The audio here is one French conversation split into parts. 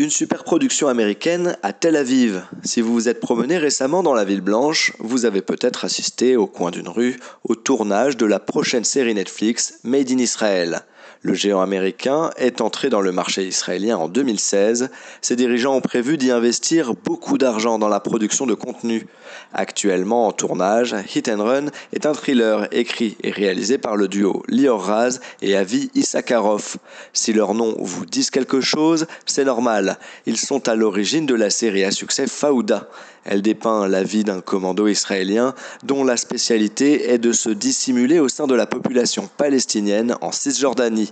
Une super production américaine à Tel Aviv. Si vous vous êtes promené récemment dans la ville blanche, vous avez peut-être assisté au coin d'une rue au tournage de la prochaine série Netflix Made in Israel. Le géant américain est entré dans le marché israélien en 2016. Ses dirigeants ont prévu d'y investir beaucoup d'argent dans la production de contenu. Actuellement en tournage, Hit and Run est un thriller écrit et réalisé par le duo Lior Raz et Avi Issakarov. Si leurs noms vous disent quelque chose, c'est normal. Ils sont à l'origine de la série à succès Faouda. Elle dépeint la vie d'un commando israélien dont la spécialité est de se dissimuler au sein de la population palestinienne en Cisjordanie.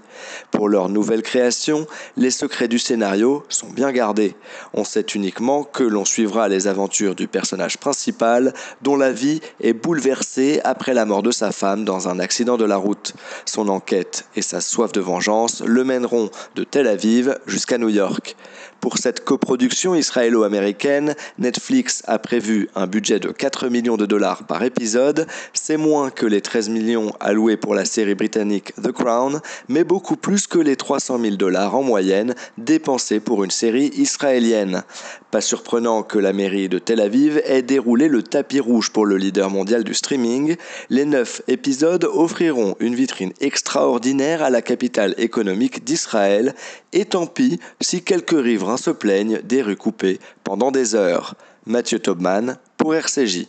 Pour leur nouvelle création, les secrets du scénario sont bien gardés. On sait uniquement que l'on suivra les aventures du personnage principal dont la vie est bouleversée après la mort de sa femme dans un accident de la route. Son enquête et sa soif de vengeance le mèneront de Tel Aviv jusqu'à New York. Pour cette coproduction israélo-américaine, Netflix a prévu un budget de 4 millions de dollars par épisode. C'est moins que les 13 millions alloués pour la série britannique The Crown, mais beaucoup plus que les 300 000 dollars en moyenne dépensés pour une série israélienne. Pas surprenant que la mairie de Tel Aviv ait déroulé le tapis rouge pour le leader mondial du streaming. Les 9 épisodes offriront une vitrine extraordinaire à la capitale économique d'Israël, et tant pis si quelques riverains se plaignent des rues coupées pendant des heures. Mathieu Tobman pour RCJ.